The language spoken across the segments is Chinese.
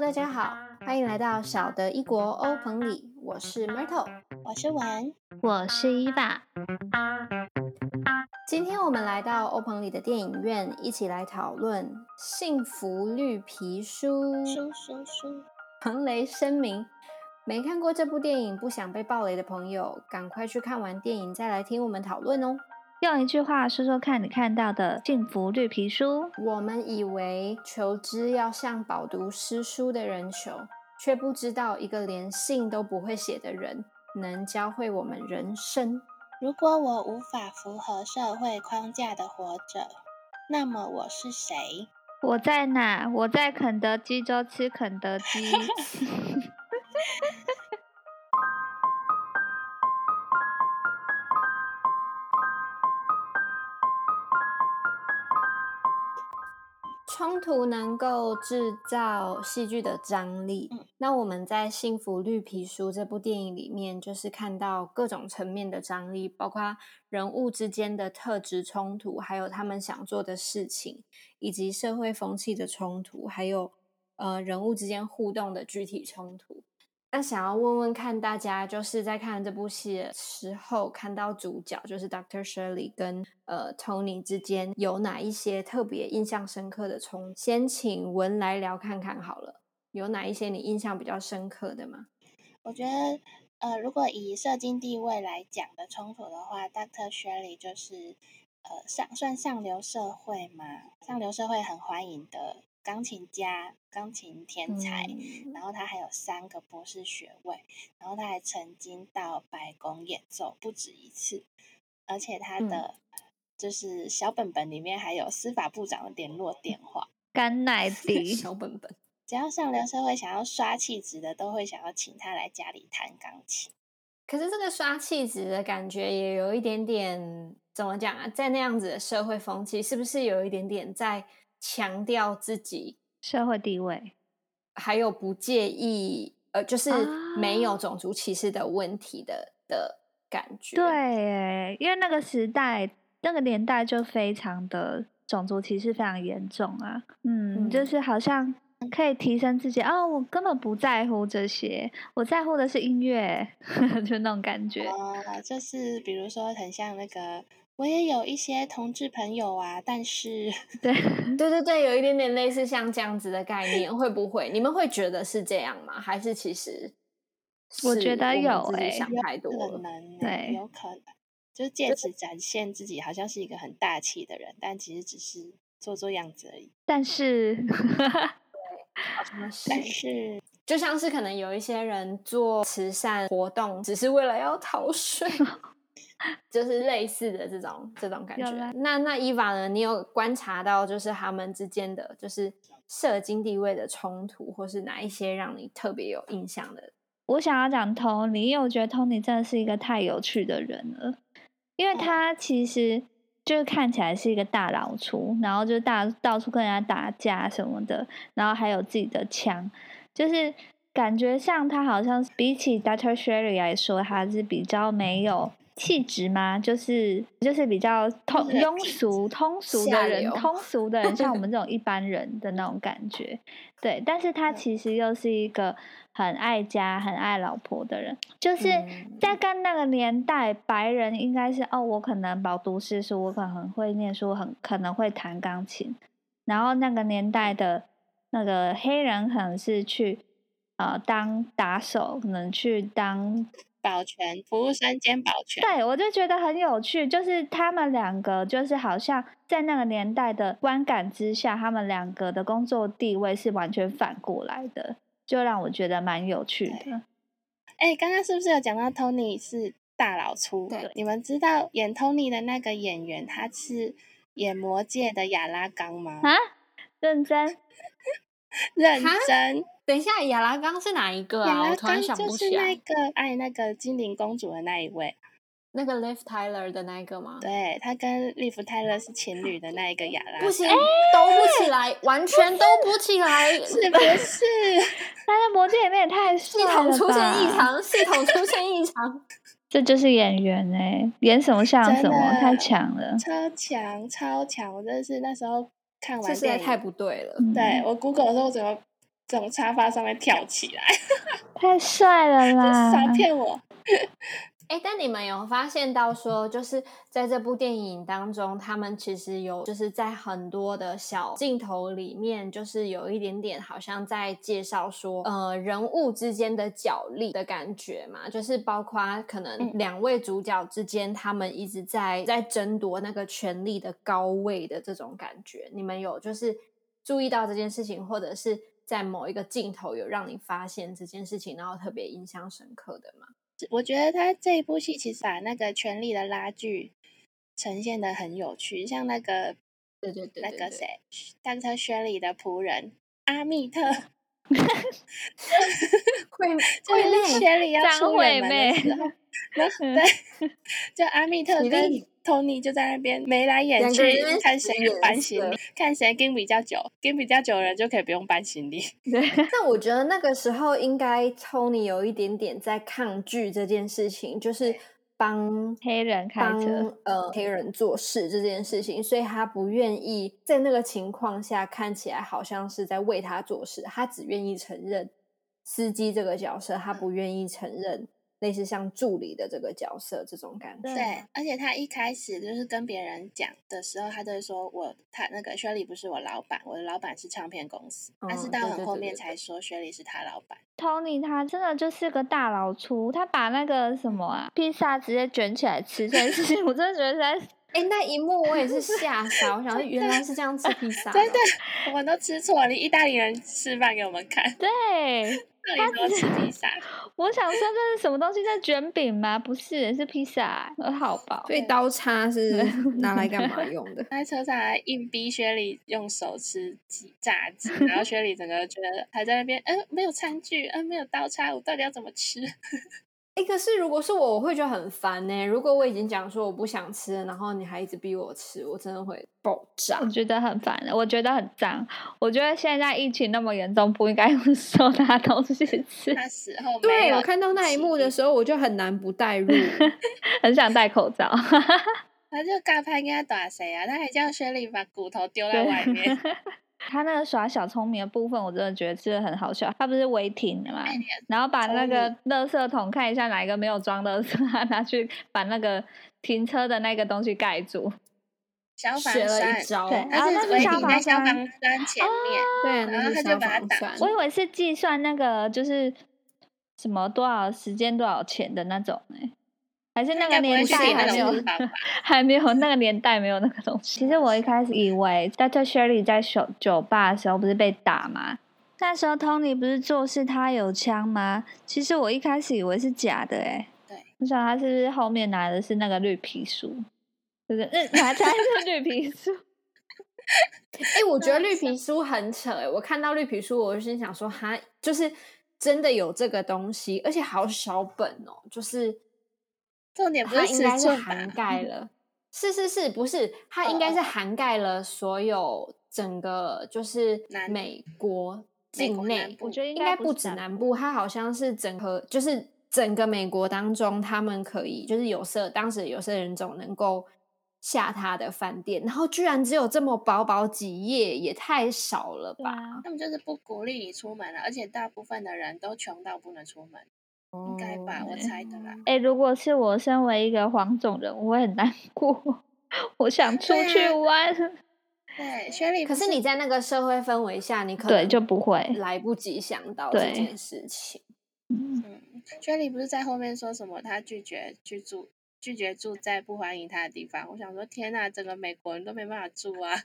大家好，欢迎来到小的一国欧朋里，我是 Myrtle，我是文，我是伊爸。今天我们来到欧朋里的电影院，一起来讨论《幸福绿皮书》。书书书，彭雷声明：没看过这部电影，不想被暴雷的朋友，赶快去看完电影再来听我们讨论哦。用一句话说说看你看到的幸福绿皮书。我们以为求知要向饱读诗书的人求，却不知道一个连信都不会写的人能教会我们人生。如果我无法符合社会框架的活着，那么我是谁？我在哪？我在肯德基州吃肯德基。冲突能够制造戏剧的张力。那我们在《幸福绿皮书》这部电影里面，就是看到各种层面的张力，包括人物之间的特质冲突，还有他们想做的事情，以及社会风气的冲突，还有呃人物之间互动的具体冲突。那想要问问看大家，就是在看这部戏的时候，看到主角就是 Doctor Shirley 跟呃 Tony 之间有哪一些特别印象深刻的冲？先请文来聊看看好了，有哪一些你印象比较深刻的吗？我觉得，呃，如果以社经地位来讲的冲突的话，Doctor Shirley 就是呃上算上流社会嘛，上流社会很欢迎的。钢琴家、钢琴天才，然后他还有三个博士学位，然后他还曾经到白宫演奏不止一次，而且他的就是小本本里面还有司法部长的联络电话。干奶 迪小本本，只要上流社会想要刷气质的，都会想要请他来家里弹钢琴。可是这个刷气质的感觉也有一点点，怎么讲啊？在那样子的社会风气，是不是有一点点在？强调自己社会地位，还有不介意，呃，就是没有种族歧视的问题的的感觉。对，因为那个时代、那个年代就非常的种族歧视非常严重啊。嗯，就是好像可以提升自己哦，我根本不在乎这些，我在乎的是音乐，就那种感觉。哦，就是比如说很像那个。我也有一些同志朋友啊，但是 对 对对对，有一点点类似像这样子的概念，会不会你们会觉得是这样吗？还是其实我觉得有哎，想太多了，对，有可能就是借此展现自己好像是一个很大气的人，但其实只是做做样子而已。但是，对，好像是，但是就像是可能有一些人做慈善活动，只是为了要逃税。就是类似的这种这种感觉。那那伊娃呢？你有观察到就是他们之间的就是社经地位的冲突，或是哪一些让你特别有印象的？我想要讲 Tony，因为我觉得 Tony 真的是一个太有趣的人了。因为他其实就是看起来是一个大老粗，然后就大到处跟人家打架什么的，然后还有自己的枪，就是感觉上他好像比起 Doctor Sherry 来说，他是比较没有。气质吗？就是就是比较通庸俗、通俗的人，通俗的人，像我们这种一般人的那种感觉。对，但是他其实又是一个很爱家、很爱老婆的人。就是在跟那个年代，白人应该是哦，我可能饱读诗书，我可能很会念书，很可能会弹钢琴。然后那个年代的那个黑人可能是去呃当打手，可能去当。保全服务生兼保全，对我就觉得很有趣，就是他们两个就是好像在那个年代的观感之下，他们两个的工作地位是完全反过来的，就让我觉得蛮有趣的。哎，刚刚是不是有讲到 Tony 是大老粗？对，你们知道演 Tony 的那个演员他是演魔界的亚拉冈吗？啊，认真。认真，等一下，亚拉冈是哪一个啊？我突然想不起来。就是那个爱那个精灵公主的那一位，那个 Liv Tyler 的那一个吗？对，他跟 Liv Tyler 是情侣的那一个亚拉。不行，都不起来，完全都不起来，是不是？他在魔戒里面也太系统出现异常，系统出现异常，这就是演员哎，演什么像什么，太强了，超强超强！我真的是那时候。看完，这实在太不对了。对我 Google 的时候，我整个从沙发上面跳起来，太帅了 啦！少骗我。哎，但你们有发现到说，就是在这部电影当中，他们其实有就是在很多的小镜头里面，就是有一点点好像在介绍说，呃，人物之间的角力的感觉嘛，就是包括可能两位主角之间，他们一直在在争夺那个权力的高位的这种感觉。你们有就是注意到这件事情，或者是在某一个镜头有让你发现这件事情，然后特别印象深刻的吗？我觉得他这一部戏其实把那个权力的拉锯呈现的很有趣，像那个对对对那个谁，当车薛里的仆人阿密特 会就是薛里要出远门的时候，对，就阿密特跟。Tony 就在那边眉来眼去，看谁搬行李，看谁跟比较久，跟比较久的人就可以不用搬行李。那我觉得那个时候应该 Tony 有一点点在抗拒这件事情，就是帮黑人开车，呃，黑人做事这件事情，所以他不愿意在那个情况下看起来好像是在为他做事，他只愿意承认司机这个角色，他不愿意承认。类似像助理的这个角色，这种感觉。对，而且他一开始就是跟别人讲的时候，他就会说我他那个薛礼不是我老板，我的老板是唱片公司。他是到很后面才说薛礼是他老板。Tony 他真的就是个大老粗，他把那个什么啊披萨直接卷起来吃这件事情，我真的觉得在哎那一幕我也是吓傻，我想原来是这样吃披萨。对对，我们都吃错了，意大利人示范给我们看。对。他吃披萨，我想说这是什么东西？在卷饼吗？不是，是披萨，好饱。所以刀叉是拿来干嘛 用的？在车上还硬逼薛里用手吃鸡炸鸡，然后薛里整个觉得还在那边，嗯，没有餐具，嗯，没有刀叉，我到底要怎么吃？哎，可是如果是我，我会觉得很烦呢。如果我已经讲说我不想吃，然后你还一直逼我吃，我真的会爆炸。我觉得很烦，我觉得很脏。我觉得现在疫情那么严重，不应该 用手拿东西吃。那时候，对我看到那一幕的时候，我就很难不带入，很想戴口罩。他就刚拍跟他打谁啊？他还叫薛丽把骨头丢在外面。他那个耍小聪明的部分，我真的觉得真的很好笑。他不是违停的嘛，然后把那个垃圾桶看一下哪一个没有装的，拿去把那个停车的那个东西盖住。消防栓，对，然后那是消防栓前面，对，然后他就把它打。我以为是计算那个就是什么多少时间多少钱的那种哎。还是那个年代还没有，还没有那个年代没有那个东西。其实我一开始以为 Dr. Shirley 在酒酒吧的时候不是被打吗？那时候 Tony 不是做事他有枪吗？其实我一开始以为是假的哎。对，我想他是不是后面拿的是那个绿皮书？就是嗯，拿的是绿皮书。哎，我觉得绿皮书很扯哎！我看到绿皮书，我就心想说，哈，就是真的有这个东西，而且好小本哦，就是。重点不是应该是涵盖了，是是是，不是它应该是涵盖了所有整个就是美国境内，我觉得应该不止南部，它好像是整个就是整个美国当中，他们可以就是有色当时有色人种能够下他的饭店，然后居然只有这么薄薄几页，也太少了吧？他们就是不鼓励你出门了，而且大部分的人都穷到不能出门。应该吧，我猜的啦。哎，如果是我身为一个黄种人，我会很难过。我想出去玩。对，雪莉。可是你在那个社会氛围下，你可能对就不会来不及想到这件事情。嗯，雪莉不是在后面说什么？他拒绝去住，拒绝住在不欢迎他的地方。我想说，天哪，整个美国人都没办法住啊。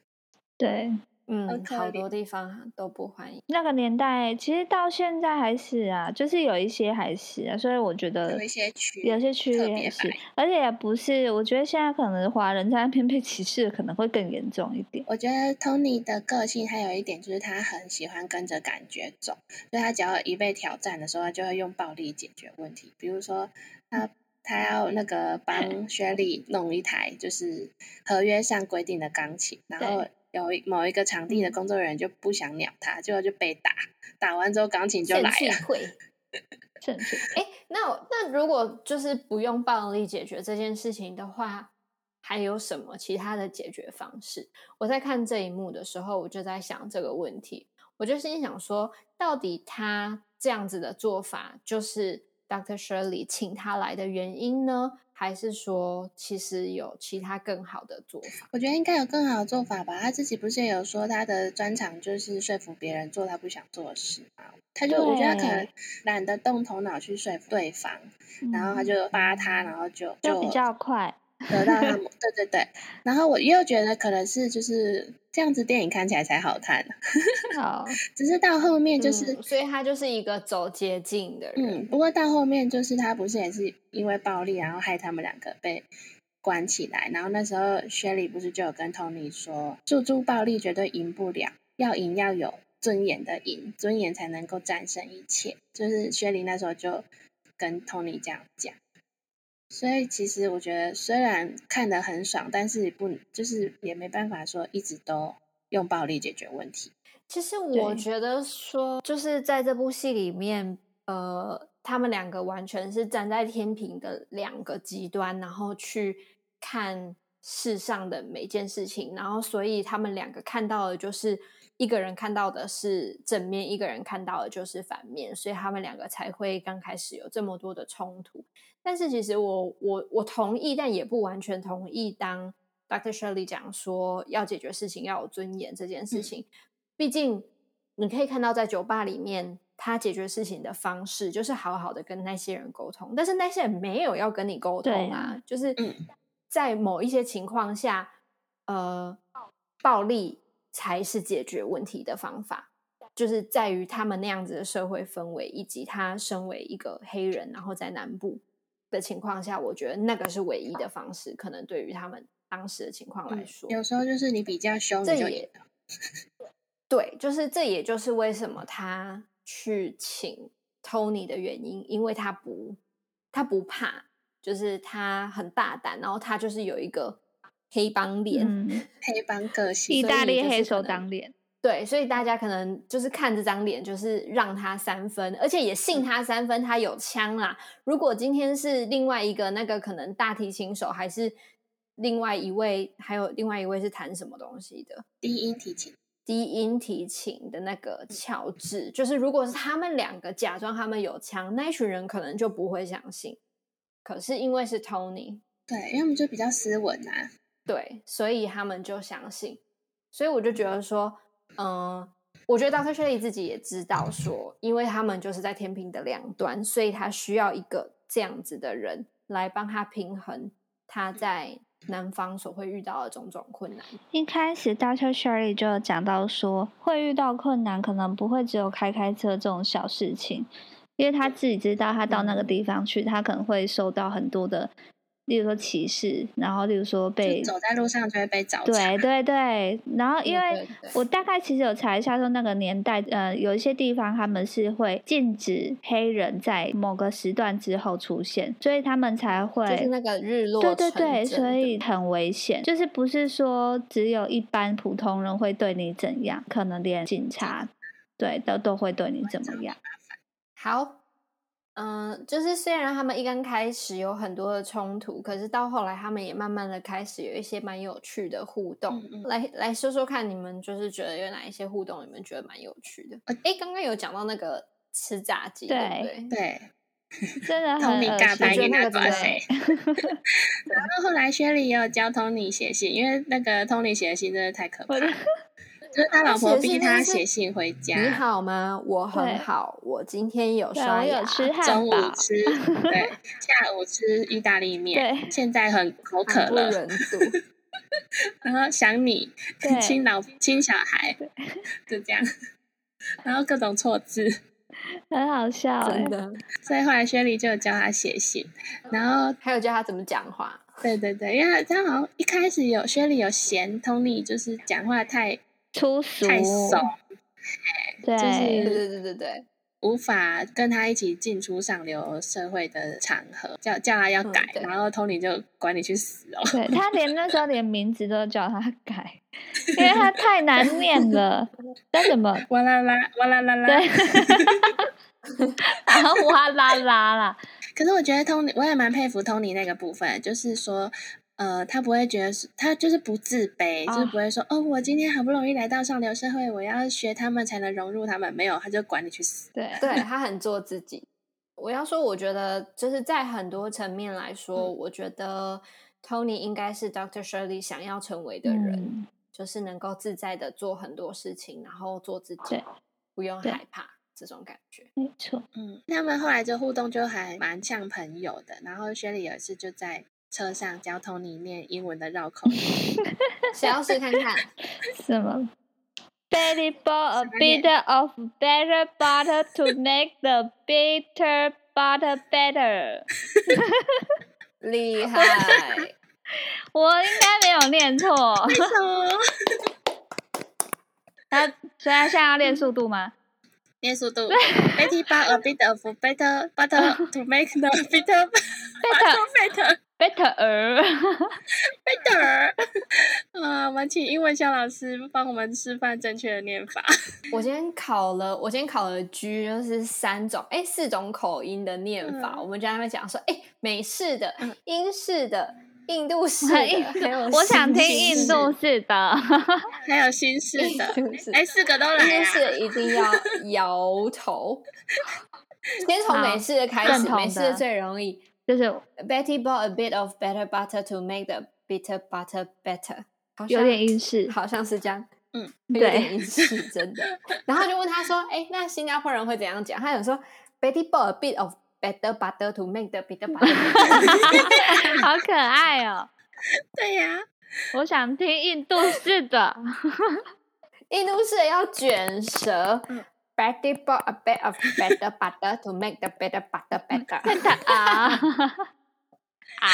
对。嗯，好多地方都不欢迎。那个年代其实到现在还是啊，就是有一些还是啊，所以我觉得有一些区，有些区也是，而且也不是。我觉得现在可能华人在那边被歧视可能会更严重一点。我觉得 Tony 的个性还有一点就是他很喜欢跟着感觉走，所以他只要一被挑战的时候，他就会用暴力解决问题。比如说他他要那个帮 薛莉弄一台就是合约上规定的钢琴，然后。有某一个场地的工作人员就不想鸟他，最后就被打。打完之后，钢琴就来了。正确。哎，那那如果就是不用暴力解决这件事情的话，还有什么其他的解决方式？我在看这一幕的时候，我就在想这个问题。我就心想说，到底他这样子的做法，就是 Dr. Shirley 请他来的原因呢？还是说，其实有其他更好的做法？我觉得应该有更好的做法吧。他自己不是也有说，他的专长就是说服别人做他不想做的事嘛？他就我觉得他可能懒得动头脑去说服对方，然后他就发他，然后就就比较快。得到他们，对对对，然后我又觉得可能是就是这样子，电影看起来才好看。好，只是到后面就是，所以他就是一个走捷径的人。嗯，不过到后面就是他不是也是因为暴力，然后害他们两个被关起来。然后那时候薛里不是就有跟 Tony 说，诉诸暴力绝对赢不了，要赢要有尊严的赢，尊严才能够战胜一切。就是薛里那时候就跟 Tony 这样讲。所以其实我觉得，虽然看得很爽，但是不就是也没办法说一直都用暴力解决问题。其实我觉得说，就是在这部戏里面，呃，他们两个完全是站在天平的两个极端，然后去看世上的每件事情，然后所以他们两个看到的就是一个人看到的是正面，一个人看到的就是反面，所以他们两个才会刚开始有这么多的冲突。但是其实我我我同意，但也不完全同意。当 Dr. Shirley 讲说要解决事情要有尊严这件事情，毕竟你可以看到在酒吧里面，他解决事情的方式就是好好的跟那些人沟通，但是那些人没有要跟你沟通啊，就是在某一些情况下，呃，暴力才是解决问题的方法，就是在于他们那样子的社会氛围，以及他身为一个黑人，然后在南部。的情况下，我觉得那个是唯一的方式。可能对于他们当时的情况来说，有时候就是你比较凶，这也对，就是这也就是为什么他去请 Tony 的原因，因为他不他不怕，就是他很大胆，然后他就是有一个黑帮脸，黑帮个性，意大利黑手党脸。对，所以大家可能就是看这张脸，就是让他三分，而且也信他三分，他有枪啦。如果今天是另外一个那个可能大提琴手，还是另外一位，还有另外一位是弹什么东西的？低音提琴，低音提琴的那个乔治，就是如果是他们两个假装他们有枪，那一群人可能就不会相信。可是因为是 Tony，对，他们就比较斯文啊，对，所以他们就相信。所以我就觉得说。嗯，我觉得 Dr. Shirley 自己也知道，说因为他们就是在天平的两端，所以他需要一个这样子的人来帮他平衡他在南方所会遇到的种种困难。一开始 Dr. Shirley 就讲到说，会遇到困难，可能不会只有开开车这种小事情，因为他自己知道，他到那个地方去，他可能会受到很多的。例如说歧视，然后例如说被走在路上就会被找。对对对，然后因为我大概其实有查一下，说那个年代，呃，有一些地方他们是会禁止黑人在某个时段之后出现，所以他们才会就是那个日落。对对对，所以很危险，就是不是说只有一般普通人会对你怎样，可能连警察对都都会对你怎么样。好。嗯，就是虽然他们一刚开始有很多的冲突，可是到后来他们也慢慢的开始有一些蛮有趣的互动。来来说说看，你们就是觉得有哪一些互动，你们觉得蛮有趣的？哎，刚刚有讲到那个吃炸鸡，对不对？对，真的很恶心。那个抓谁？然后后来薛丽也有教 Tony 写信，因为那个 Tony 写的信真的太可怕。就是他老婆逼他写信回家。你好吗？我很好。我今天有刷牙，中午吃，对，下午吃意大利面。现在很口渴了。然后想你，亲老亲小孩，就这样。然后各种错字，很好笑，真的。所以后来薛丽就教他写信，然后还有教他怎么讲话。对对对，因为他好像一开始有薛丽有嫌 Tony 就是讲话太。粗俗，太怂，对，就是对对对对对，无法跟他一起进出上流社会的场合，叫叫他要改，然后 Tony 就管你去死哦。对他连那时候连名字都叫他改，因为他太难念了。叫什么？哇啦啦，哇啦啦啦，对，然 后哇啦啦啦。可是我觉得 Tony，我也蛮佩服 Tony 那个部分，就是说。呃，他不会觉得是，他就是不自卑，就是不会说，哦，我今天好不容易来到上流社会，我要学他们才能融入他们。没有，他就管你去死。对，对他很做自己。我要说，我觉得就是在很多层面来说，我觉得 Tony 应该是 Doctor Shirley 想要成为的人，就是能够自在的做很多事情，然后做自己，不用害怕这种感觉。没错，嗯，他们后来就互动就还蛮像朋友的。然后 Shirley 也是就在。车上教 Tony 念英文的绕口令，谁要试看看？什么？Betty bought a bit of better butter to make the bitter butter better。厉害！我应该没有念错。为什么？他所以他现在要练速度吗？练速度。Betty bought a bit of better butter to make the bitter butter better。Better，Better，啊！我们请英文小老师帮我们示范正确的念法。我今天考了，我今天考了 G，就是三种，哎，四种口音的念法。我们就在那讲说，哎，美式的、英式的、印度式的，还有我想听印度式的，还有新式的，哎，四个都来。新式一定要摇头。先从美式的开始，美式的最容易。就是 Betty bought a bit of better butter to make the bitter butter better，有点英式，好像是这样，嗯，有点英式，真的。然后就问他说：“哎，那新加坡人会怎样讲？”他想说：“Betty bought a bit of better butter to make the bitter butter。”好可爱哦！对呀，我想听印度式的，印度式要卷舌。Betty bought a bit of better butter to make the better butter better。啊 啊，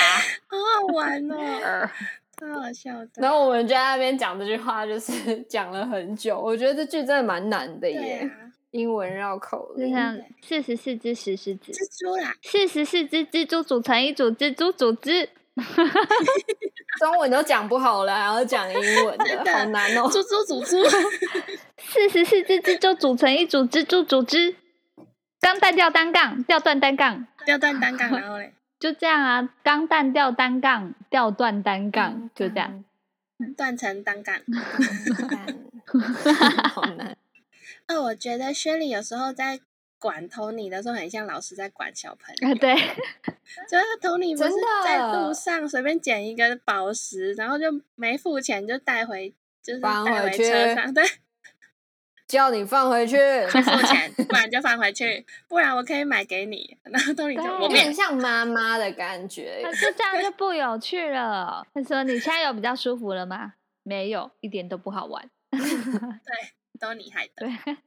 好好玩哦，太好笑的。然后我们就在那边讲这句话，就是讲了很久。我觉得这句真的蛮难的耶，英文绕口就像四十四只石狮子，蜘蛛啦，四十四只蜘蛛组成一组蜘蛛组织。中文都讲不好了，还要讲英文的，好难哦！猪猪组织，四十四只蜘蛛组成一组蜘蛛组织。钢弹吊单杠，吊断单杠，吊断单杠，然后嘞，就这样啊！钢弹吊单杠，吊断单杠，就这样，断成单杠。好难。哦，我觉得薛礼有时候在。管 Tony 的时候很像老师在管小朋友，对，就是 Tony 不是在路上随便捡一个宝石，然后就没付钱就带回，就是带回车上，对，叫你放回去，付钱，不然就放回去，不然我可以买给你。然后 Tony 就有点像妈妈的感觉，就这样就不有趣了。他说：“你现在有比较舒服了吗？”没有，一点都不好玩。对，都你害的。对。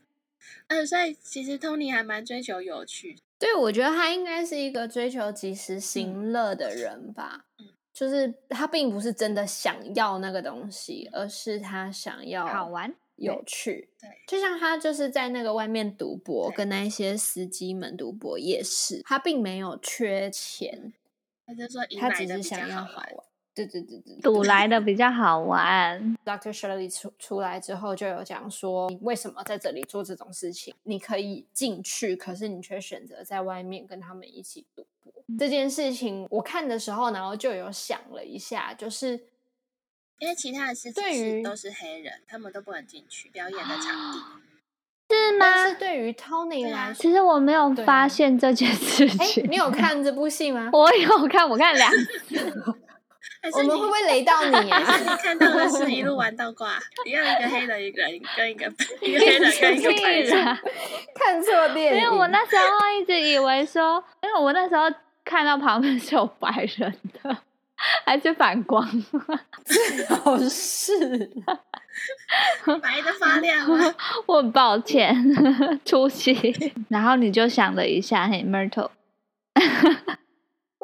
嗯，所以其实 Tony 还蛮追求有趣。对，我觉得他应该是一个追求及时行乐的人吧。嗯，就是他并不是真的想要那个东西，而是他想要好玩、有趣。对，就像他就是在那个外面赌博，跟那一些司机们赌博也是，他并没有缺钱，他就说他只是想要好玩。对对对对，赌来的比较好玩。Doctor Shirley 出出来之后，就有讲说，你为什么在这里做这种事情？你可以进去，可是你却选择在外面跟他们一起赌博。这件事情，我看的时候，然后就有想了一下，就是因为其他的司机都是黑人，他们都不能进去表演的场地，是吗？但是对于 Tony 来说，其实我没有发现这件事情。你有看这部戏吗？我有看，我看两次。我们会不会雷到你啊？你看到的是一路玩到挂，一样一个黑的，一个人跟一个一个黑人跟一个白人，看错电影。因为我那时候一直以为说，因为我那时候看到旁边是有白人的，还是反光，最好是白的发亮。我很抱歉 出息，然后你就想了一下，嘿，Myrtle。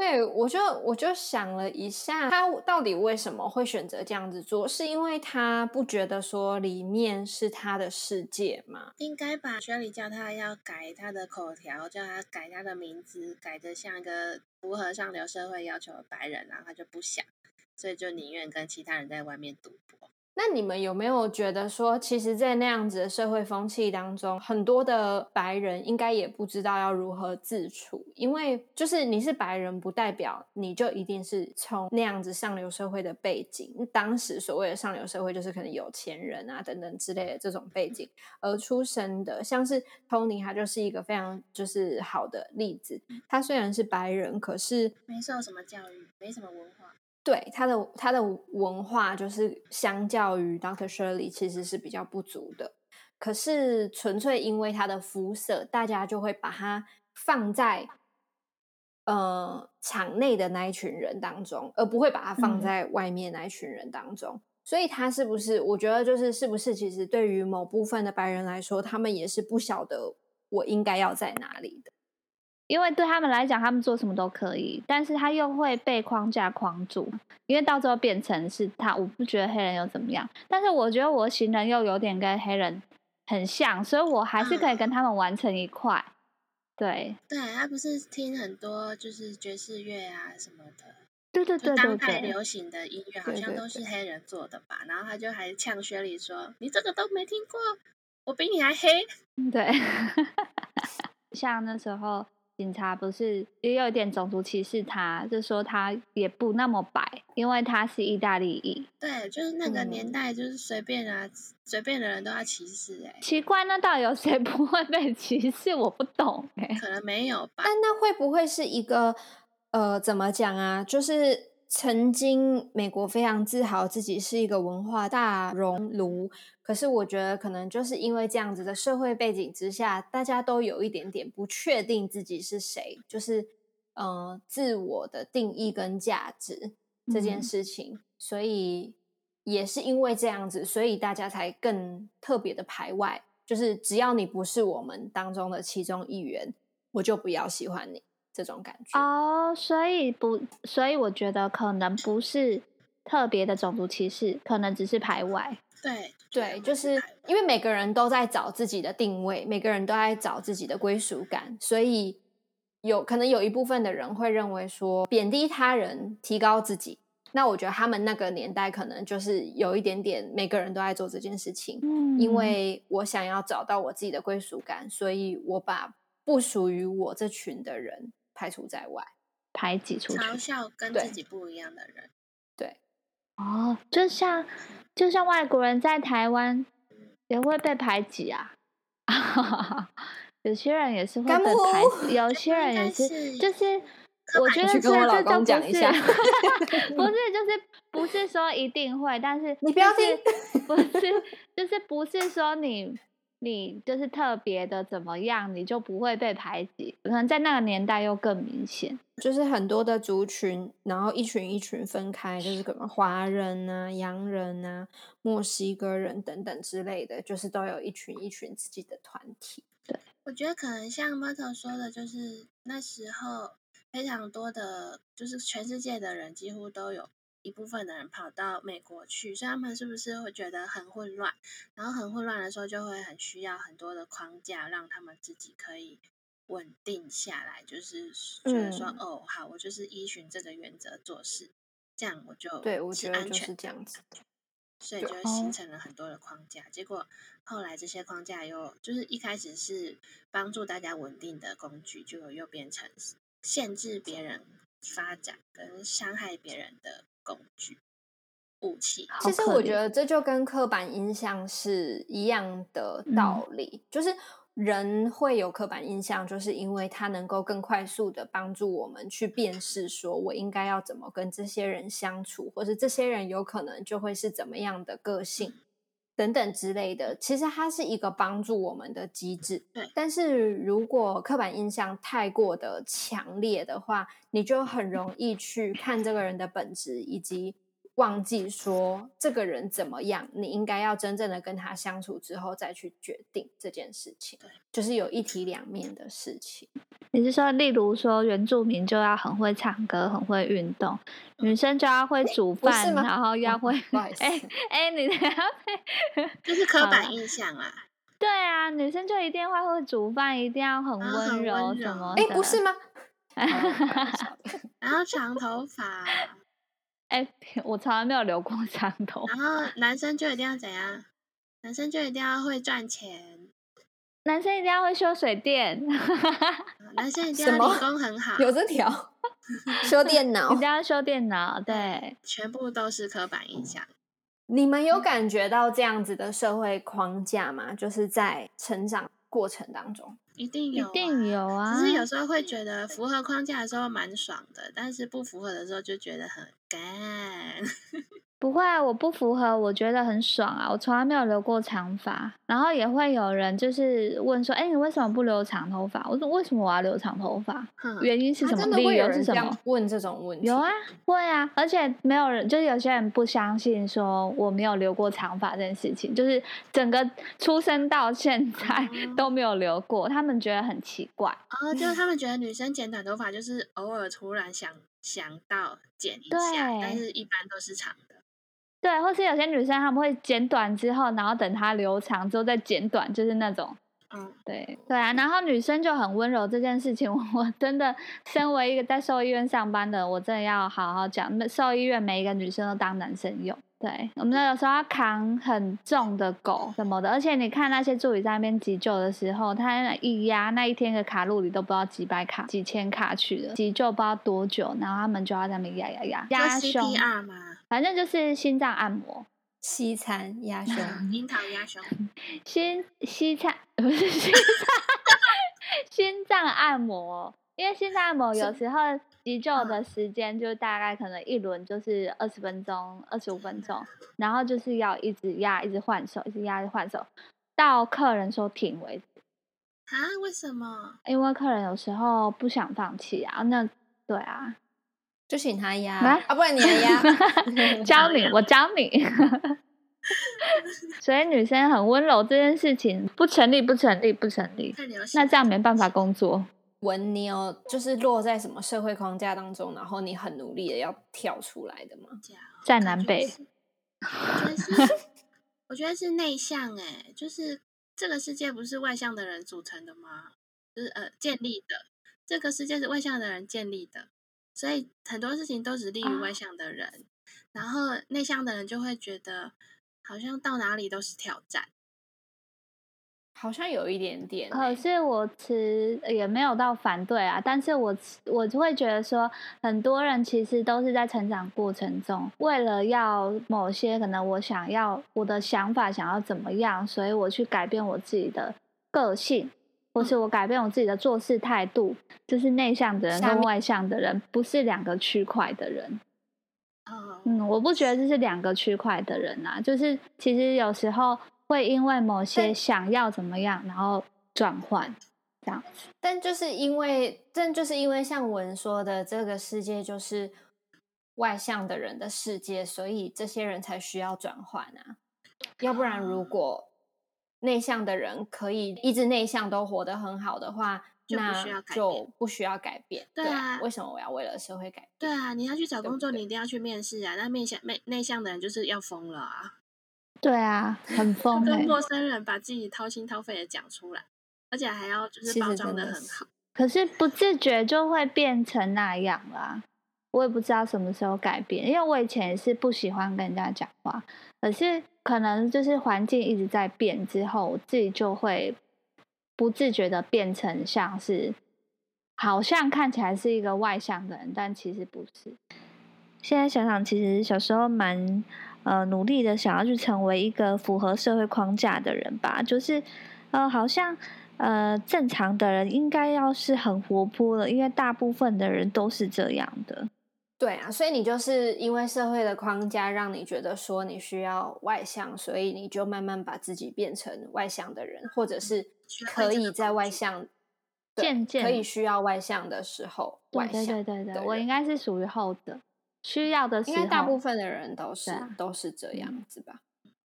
对，我就我就想了一下，他到底为什么会选择这样子做？是因为他不觉得说里面是他的世界吗？应该吧。学里叫他要改他的口条，叫他改他的名字，改的像一个符合上流社会要求的白人，然后他就不想，所以就宁愿跟其他人在外面赌博。那你们有没有觉得说，其实，在那样子的社会风气当中，很多的白人应该也不知道要如何自处，因为就是你是白人，不代表你就一定是从那样子上流社会的背景，当时所谓的上流社会就是可能有钱人啊等等之类的这种背景而出生的。像是 Tony，他就是一个非常就是好的例子。他虽然是白人，可是没受什么教育，没什么文化。对他的他的文化就是相较于 Doctor Shirley 其实是比较不足的，可是纯粹因为他的肤色，大家就会把他放在呃场内的那一群人当中，而不会把他放在外面那一群人当中。所以他是不是？我觉得就是是不是？其实对于某部分的白人来说，他们也是不晓得我应该要在哪里的。因为对他们来讲，他们做什么都可以，但是他又会被框架框住，因为到最后变成是他，我不觉得黑人又怎么样，但是我觉得我行人又有点跟黑人很像，所以我还是可以跟他们玩成一块。对，对他不是听很多就是爵士乐啊什么的，对对对对对，当代流行的音乐好像都是黑人做的吧？然后他就还呛薛里说：“你这个都没听过，我比你还黑。”对，像那时候。警察不是也有一点种族歧视他，就说他也不那么白，因为他是意大利裔。对，就是那个年代，就是随便啊，随便的人都要歧视哎。奇怪，那到底有谁不会被歧视？我不懂哎。可能没有吧。但那会不会是一个呃，怎么讲啊？就是曾经美国非常自豪自己是一个文化大熔炉。可是我觉得，可能就是因为这样子的社会背景之下，大家都有一点点不确定自己是谁，就是嗯，自我的定义跟价值这件事情，所以也是因为这样子，所以大家才更特别的排外，就是只要你不是我们当中的其中一员，我就不要喜欢你这种感觉哦。所以不，所以我觉得可能不是特别的种族歧视，可能只是排外。对对，就是因为每个人都在找自己的定位，每个人都在找自己的归属感，所以有可能有一部分的人会认为说贬低他人，提高自己。那我觉得他们那个年代可能就是有一点点，每个人都在做这件事情。嗯，因为我想要找到我自己的归属感，所以我把不属于我这群的人排除在外，排挤出去，嘲笑跟自己不一样的人。对，哦，就像。就像外国人在台湾也会被排挤啊，有些人也是会被排挤，有些人也是，就是 我觉得跟我老公讲一下，不是 就是不是说一定会，但是你不要听，不是就是不是说你。你就是特别的怎么样，你就不会被排挤。可能在那个年代又更明显，就是很多的族群，然后一群一群分开，就是可能华人啊、洋人啊、墨西哥人等等之类的，就是都有一群一群自己的团体。对，我觉得可能像 m o t o 说的，就是那时候非常多的，就是全世界的人几乎都有。一部分的人跑到美国去，所以他们是不是会觉得很混乱？然后很混乱的时候，就会很需要很多的框架，让他们自己可以稳定下来。就是觉得说，哦，好，我就是依循这个原则做事，这样我就对我觉得就是这样子。所以就形成了很多的框架。结果后来这些框架又就是一开始是帮助大家稳定的工具，就又变成限制别人发展跟伤害别人的。工具、武器，其实我觉得这就跟刻板印象是一样的道理，就是人会有刻板印象，就是因为它能够更快速的帮助我们去辨识，说我应该要怎么跟这些人相处，或是这些人有可能就会是怎么样的个性。等等之类的，其实它是一个帮助我们的机制。对，但是如果刻板印象太过的强烈的话，你就很容易去看这个人的本质，以及。忘记说这个人怎么样，你应该要真正的跟他相处之后再去决定这件事情。就是有一体两面的事情。你是说，例如说原住民就要很会唱歌、很会运动，女生就要会煮饭，然后要会……哎哎，你要会，就是刻板印象啊。对啊，女生就一定会会煮饭，一定要很温柔什么？哎，不是吗？然后长头发。哎，我从来没有留过 长头。然后男生就一定要怎样？男生就一定要会赚钱。男生一定要会修水电。男生一定要理工很好。有这条。修电脑。一定要修电脑，对。全部都是刻板印象。你们有感觉到这样子的社会框架吗？就是在成长过程当中。一定有，一定有啊！只是有时候会觉得符合框架的时候蛮爽的，但是不符合的时候就觉得很干。不会啊，我不符合，我觉得很爽啊！我从来没有留过长发，然后也会有人就是问说：“哎，你为什么不留长头发？”我说：“为什么我要留长头发？原因是什么？理由是什么？”问这种问题有啊，会啊，而且没有人，就是有些人不相信说我没有留过长发这件事情，就是整个出生到现在都没有留过，他们觉得很奇怪。哦，就是他们觉得女生剪短头发就是偶尔突然想想到剪一下，但是一般都是长的。对，或是有些女生她们会剪短之后，然后等它留长之后再剪短，就是那种，嗯，对对啊。然后女生就很温柔这件事情，我真的身为一个在兽医院上班的，我真的要好好讲。兽医院每一个女生都当男生用。对，我们有时候要扛很重的狗什么的，而且你看那些助理在那边急救的时候，他一压那一天的卡路里都不知道几百卡、几千卡去了，急救不知道多久，然后他们就要在那边压压压压胸，反正就是心脏按摩、西餐压 胸、樱桃压胸、心西餐 不是心脏心脏按摩，因为心脏按摩有时候。急救的时间就大概可能一轮就是二十分钟、二十五分钟，然后就是要一直压、一直换手、一直压、一直换手，到客人说停为止。啊？为什么？因为客人有时候不想放弃啊。那对啊，就请他压啊，不然你来压。教你，我教你。所以女生很温柔这件事情不成立，不成立，不成立。那这样没办法工作。文，你有就是落在什么社会框架当中，然后你很努力的要跳出来的吗？在南北，我觉得是内向哎，就是这个世界不是外向的人组成的吗？就是呃建立的，这个世界是外向的人建立的，所以很多事情都只利于外向的人，然后内向的人就会觉得好像到哪里都是挑战。好像有一点点，可是我持也没有到反对啊。但是我我就会觉得说，很多人其实都是在成长过程中，为了要某些可能我想要我的想法想要怎么样，所以我去改变我自己的个性，或是我改变我自己的做事态度。就是内向的人跟外向的人不是两个区块的人。嗯，我不觉得这是两个区块的人啊。就是其实有时候。会因为某些想要怎么样，然后转换这样子。但就是因为，正就是因为像文说的，这个世界就是外向的人的世界，所以这些人才需要转换啊。要不然，如果内向的人可以一直内向都活得很好的话，那就不需要改变。对啊，为什么我要为了社会改变？对啊，你要去找工作，你一定要去面试啊。那面向内内向的人就是要疯了啊。对啊，很疯。跟陌生人把自己掏心掏肺的讲出来，而且还要就是包装的很好。可是不自觉就会变成那样啦。我也不知道什么时候改变，因为我以前也是不喜欢跟人家讲话，可是可能就是环境一直在变之后，我自己就会不自觉的变成像是，好像看起来是一个外向的人，但其实不是。现在想想，其实小时候蛮。呃，努力的想要去成为一个符合社会框架的人吧，就是，呃，好像呃正常的人应该要是很活泼的，因为大部分的人都是这样的。对啊，所以你就是因为社会的框架让你觉得说你需要外向，所以你就慢慢把自己变成外向的人，或者是可以在外向渐渐可以需要外向的时候外向。对对对对，我应该是属于后者。需要的，应该大部分的人都是都是这样子吧？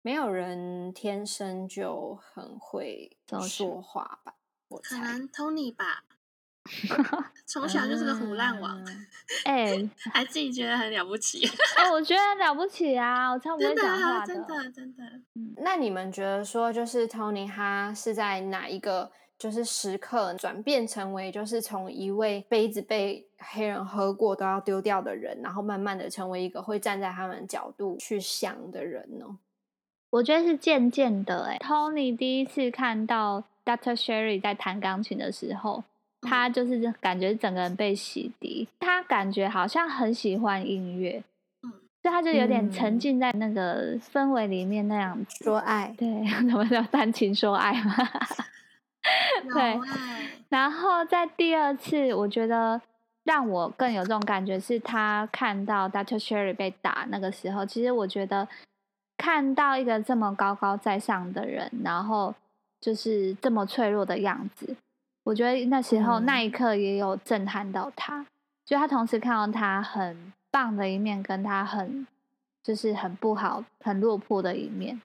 没有人天生就很会说话吧？我可能 Tony 吧，从小就是个虎烂王，哎，还自己觉得很了不起。哎，我觉得了不起啊！我超不会讲话的，真的真的。那你们觉得说，就是 Tony 他是在哪一个就是时刻转变成为就是从一位杯子被黑人喝过都要丢掉的人，然后慢慢的成为一个会站在他们角度去想的人呢？我觉得是渐渐的。哎，Tony 第一次看到 Dr. Sherry 在弹钢琴的时候，他就是感觉整个人被洗涤，他感觉好像很喜欢音乐。所以他就有点沉浸在那个氛围里面那样子说爱，对，怎么叫谈情说爱嘛？对。然后在第二次，我觉得让我更有这种感觉，是他看到 Dr. Sherry 被打那个时候，其实我觉得看到一个这么高高在上的人，然后就是这么脆弱的样子，我觉得那时候那一刻也有震撼到他，就他同时看到他很。棒的一面，跟他很就是很不好、很落魄的一面，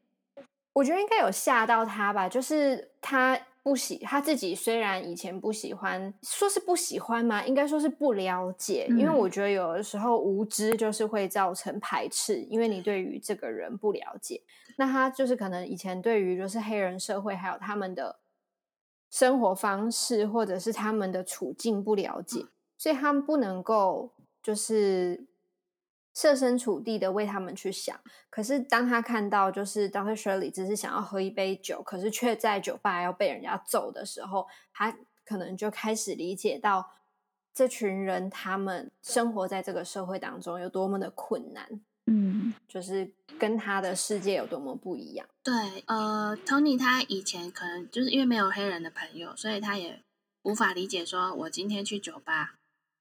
我觉得应该有吓到他吧。就是他不喜他自己，虽然以前不喜欢，说是不喜欢嘛，应该说是不了解。因为我觉得有的时候无知就是会造成排斥，因为你对于这个人不了解。那他就是可能以前对于就是黑人社会还有他们的生活方式或者是他们的处境不了解，所以他们不能够就是。设身处地的为他们去想，可是当他看到就是 Doctor Shirley 只是想要喝一杯酒，可是却在酒吧要被人家揍的时候，他可能就开始理解到这群人他们生活在这个社会当中有多么的困难，嗯，就是跟他的世界有多么不一样。对，呃，Tony 他以前可能就是因为没有黑人的朋友，所以他也无法理解，说我今天去酒吧，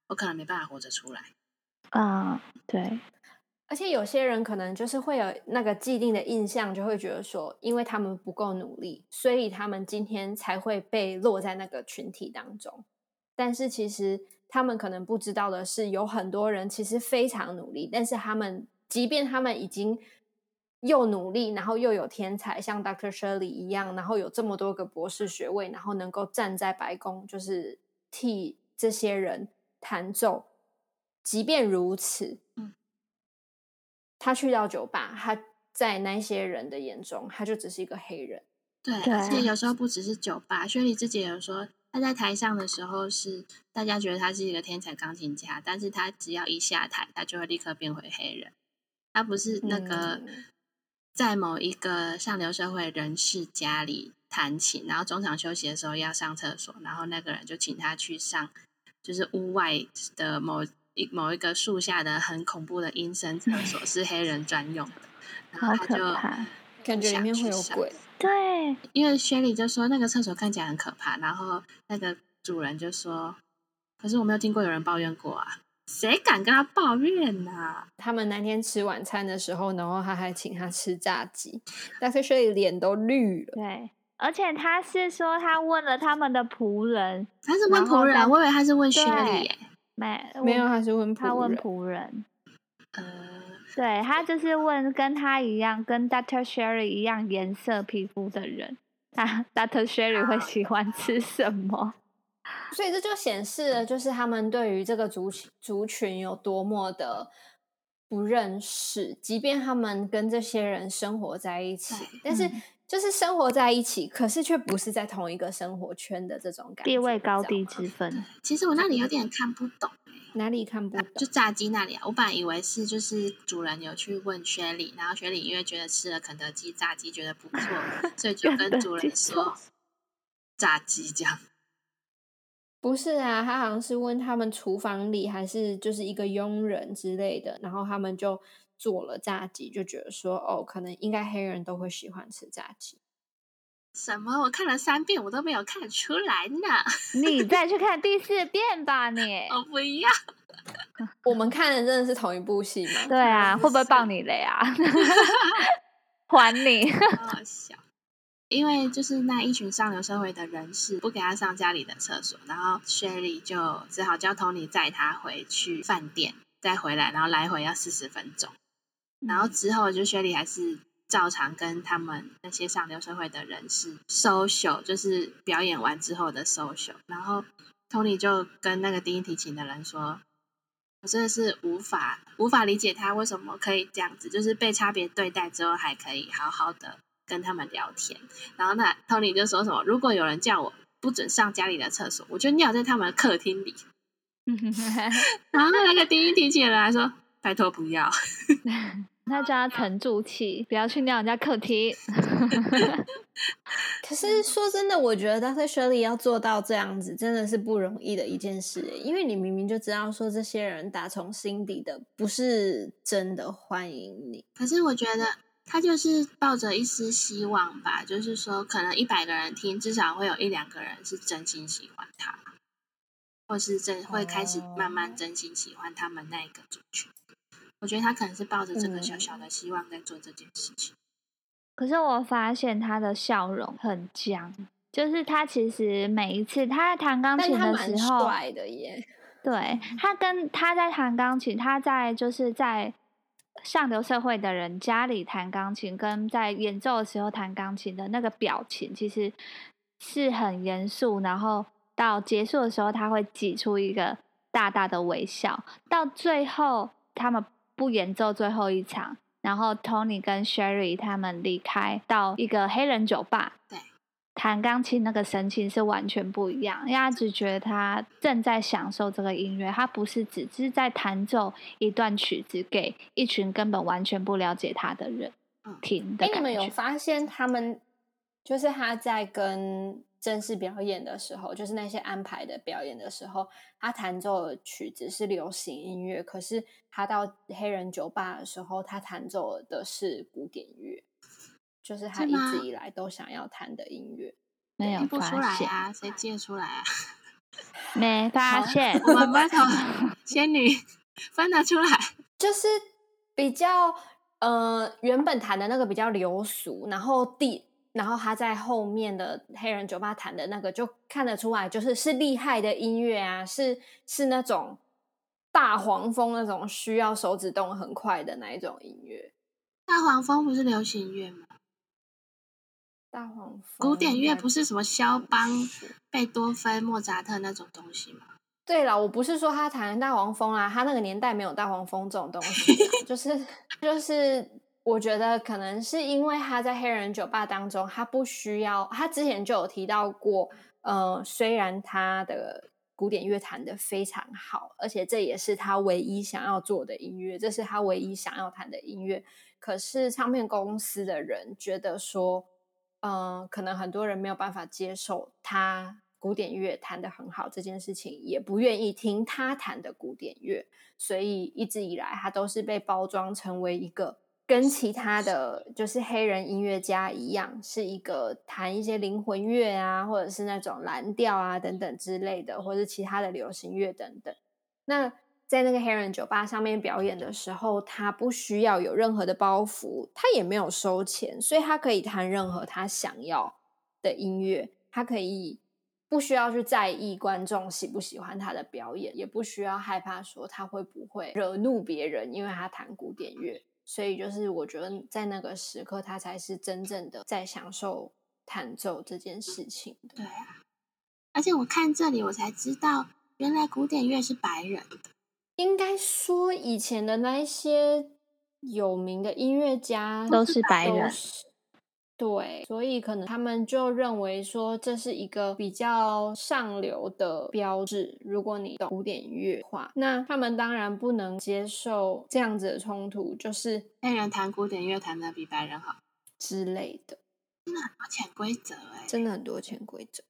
我可能没办法活着出来。啊，对，而且有些人可能就是会有那个既定的印象，就会觉得说，因为他们不够努力，所以他们今天才会被落在那个群体当中。但是其实他们可能不知道的是，有很多人其实非常努力，但是他们即便他们已经又努力，然后又有天才，像 Dr. Shirley 一样，然后有这么多个博士学位，然后能够站在白宫，就是替这些人弹奏。即便如此，嗯，他去到酒吧，他在那些人的眼中，他就只是一个黑人。对，而且有时候不只是酒吧，薛丽自己也有说，他在台上的时候是大家觉得他是一个天才钢琴家，但是他只要一下台，他就会立刻变回黑人。他不是那个在某一个上流社会人士家里弹琴，然后中场休息的时候要上厕所，然后那个人就请他去上，就是屋外的某。一某一个树下的很恐怖的阴森厕所是黑人专用的，然后他就感觉里面会有鬼。对，因为薛莉就说那个厕所看起来很可怕，然后那个主人就说：“可是我没有听过有人抱怨过啊，谁敢跟他抱怨呢？”他们那天吃晚餐的时候，然后他还请他吃炸鸡，但是薛莉脸都绿了。对，而且他是说他问了他们的仆人，他是问仆人，我以为他是问薛丽耶。没没有，他是问他问仆人，呃，对他就是问跟他一样，跟 Doctor Sherry 一样颜色皮肤的人，他 Doctor Sherry 会喜欢吃什么？所以这就显示了，就是他们对于这个族群族群有多么的不认识，即便他们跟这些人生活在一起，但是。就是生活在一起，可是却不是在同一个生活圈的这种感觉，地位高低之分。其实我那里有点看不懂，哪里看不懂？就炸鸡那里啊，我本来以为是就是主人有去问雪莉，然后雪莉因为觉得吃了肯德基炸鸡觉得不错，所以就 跟主人说炸鸡这样。不是啊，他好像是问他们厨房里还是就是一个佣人之类的，然后他们就。做了炸鸡，就觉得说哦，可能应该黑人都会喜欢吃炸鸡。什么？我看了三遍，我都没有看出来呢。你再去看第四遍吧，你。我不要。我们看的真的是同一部戏吗？对啊，会不会爆你雷啊？还你。好笑。因为就是那一群上流社会的人士不给他上家里的厕所，然后 Sherry 就只好叫 Tony 载他回去饭店，再回来，然后来回要四十分钟。然后之后，就薛礼还是照常跟他们那些上流社会的人士 social，就是表演完之后的 social。然后 Tony 就跟那个低音提琴的人说：“我真的是无法无法理解他为什么可以这样子，就是被差别对待之后还可以好好的跟他们聊天。”然后那 Tony 就说什么：“如果有人叫我不准上家里的厕所，我就尿在他们的客厅里。然后那个第一提起来说：“拜托不要。”那叫他沉住气，不要去尿人家课题。可是说真的，我觉得 Dr. Shirley 要做到这样子，真的是不容易的一件事。因为你明明就知道说这些人打从心底的不是真的欢迎你。可是我觉得他就是抱着一丝希望吧，就是说可能一百个人听，至少会有一两个人是真心喜欢他，或是真会开始慢慢真心喜欢他们那一个族群。我觉得他可能是抱着这个小小的希望在做这件事情。可是我发现他的笑容很僵，就是他其实每一次他在弹钢琴的时候，帅的耶。对他跟他在弹钢琴，他在就是在上流社会的人家里弹钢琴，跟在演奏的时候弹钢琴的那个表情，其实是很严肃。然后到结束的时候，他会挤出一个大大的微笑。到最后，他们。不演奏最后一场，然后 Tony 跟 Sherry 他们离开到一个黑人酒吧，对，弹钢琴那个神情是完全不一样，因为他只觉得他正在享受这个音乐，他不是只是在弹奏一段曲子给一群根本完全不了解他的人听的。哎，你们有发现他们就是他在跟。正式表演的时候，就是那些安排的表演的时候，他弹奏的曲子是流行音乐。可是他到黑人酒吧的时候，他弹奏的是古典乐，就是他一直以来都想要弹的音乐。没有发现啊？谁借出来啊？没 发现。我们班头 仙女分得出来，就是比较呃，原本弹的那个比较流俗，然后第。然后他在后面的黑人酒吧弹的那个，就看得出来，就是是厉害的音乐啊，是是那种大黄蜂那种需要手指动很快的那一种音乐。大黄蜂不是流行乐吗？大黄蜂古典乐不是什么肖邦、贝多芬、莫扎特那种东西吗？对了，我不是说他弹大黄蜂啊，他那个年代没有大黄蜂这种东西，就是就是。我觉得可能是因为他在黑人酒吧当中，他不需要。他之前就有提到过，呃，虽然他的古典乐弹的非常好，而且这也是他唯一想要做的音乐，这是他唯一想要弹的音乐。可是唱片公司的人觉得说，嗯，可能很多人没有办法接受他古典乐弹的很好这件事情，也不愿意听他弹的古典乐，所以一直以来他都是被包装成为一个。跟其他的就是黑人音乐家一样，是一个弹一些灵魂乐啊，或者是那种蓝调啊等等之类的，或者是其他的流行乐等等。那在那个黑人酒吧上面表演的时候，他不需要有任何的包袱，他也没有收钱，所以他可以弹任何他想要的音乐，他可以不需要去在意观众喜不喜欢他的表演，也不需要害怕说他会不会惹怒别人，因为他弹古典乐。所以，就是我觉得在那个时刻，他才是真正的在享受弹奏这件事情的。对啊，而且我看这里，我才知道原来古典乐是白人的。应该说，以前的那一些有名的音乐家都是白人。对，所以可能他们就认为说这是一个比较上流的标志。如果你懂古典乐话，那他们当然不能接受这样子的冲突，就是黑人弹古典乐弹的比白人好之类的。真的很多潜规则哎，真的很多潜规则。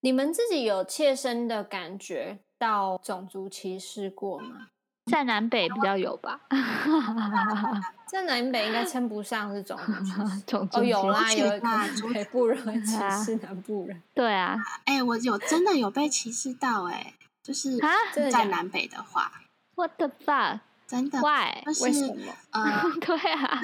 你们自己有切身的感觉到种族歧视过吗？在南北比较有吧，在南北应该称不上 是 种种哦，有啦，有北部人歧视南部人，对啊，哎，我有真的有被歧视到哎，就是在南北的话，What the fuck？真的？Why？为什么？呃，对啊，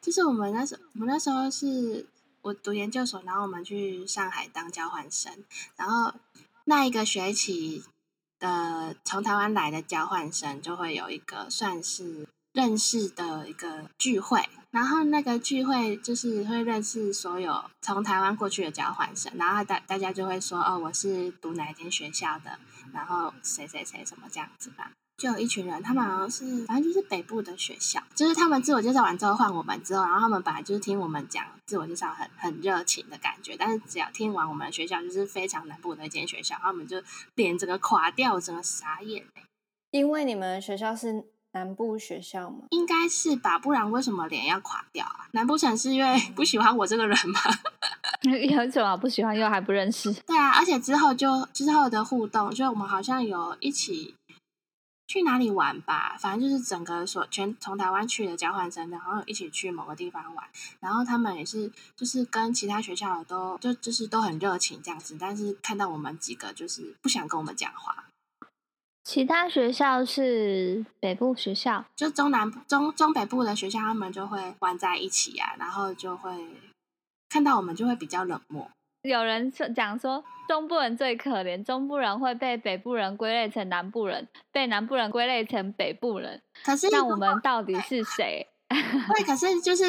就是我们那时候，我们那时候是我读研究所，然后我们去上海当交换生，然后那一个学期。的从台湾来的交换生就会有一个算是认识的一个聚会，然后那个聚会就是会认识所有从台湾过去的交换生，然后大大家就会说哦，我是读哪间学校的，然后谁谁谁什么这样子吧。就有一群人，他们好像是反正就是北部的学校，就是他们自我介绍完之后换我们之后，然后他们本来就是听我们讲自我介绍很很热情的感觉，但是只要听完我们的学校就是非常南部的一间学校，他们就脸整个垮掉，整个傻眼因为你们学校是南部学校吗？应该是吧，不然为什么脸要垮掉啊？难不成是因为不喜欢我这个人吗？有什么不喜欢又还不认识？对啊，而且之后就之后的互动，就我们好像有一起去哪里玩吧，反正就是整个所全从台湾去的交换生，然后一起去某个地方玩，然后他们也是就是跟其他学校的都就就是都很热情这样子，但是看到我们几个就是不想跟我们讲话。其他学校是北部学校，就中南中中北部的学校，他们就会玩在一起啊，然后就会看到我们就会比较冷漠。有人说讲说中部人最可怜，中部人会被北部人归类成南部人，被南部人归类成北部人。可是那我们到底是谁？对，可是就是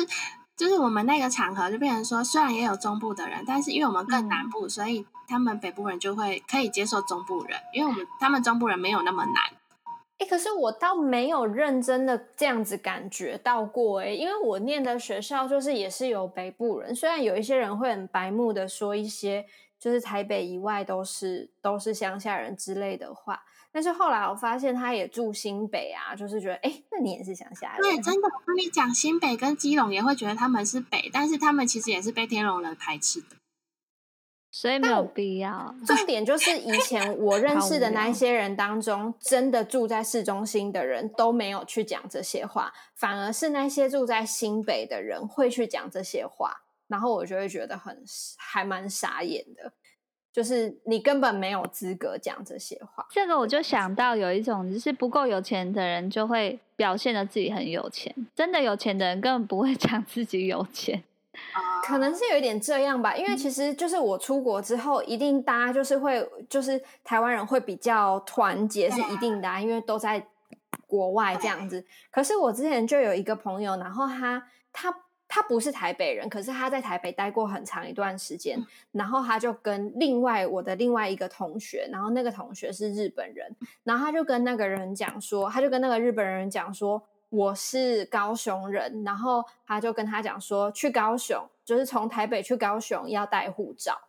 就是我们那个场合就变成说，虽然也有中部的人，但是因为我们更南部，所以。他们北部人就会可以接受中部人，因为我们他们中部人没有那么难。哎，可是我倒没有认真的这样子感觉到过哎，因为我念的学校就是也是有北部人，虽然有一些人会很白目的说一些就是台北以外都是都是乡下人之类的话，但是后来我发现他也住新北啊，就是觉得哎，那你也是乡下人。对，真的，我跟你讲，新北跟基隆也会觉得他们是北，但是他们其实也是被天龙人排斥的。所以没有必要。重点就是以前我 认识的那一些人当中，真的住在市中心的人都没有去讲这些话，反而是那些住在新北的人会去讲这些话，然后我就会觉得很还蛮傻眼的，就是你根本没有资格讲这些话。这个我就想到有一种，就是不够有钱的人就会表现的自己很有钱，真的有钱的人根本不会讲自己有钱。可能是有一点这样吧，因为其实就是我出国之后，一定大家就是会，就是台湾人会比较团结，是一定的，因为都在国外这样子。可是我之前就有一个朋友，然后他他他不是台北人，可是他在台北待过很长一段时间，然后他就跟另外我的另外一个同学，然后那个同学是日本人，然后他就跟那个人讲说，他就跟那个日本人讲说。我是高雄人，然后他就跟他讲说，去高雄就是从台北去高雄要带护照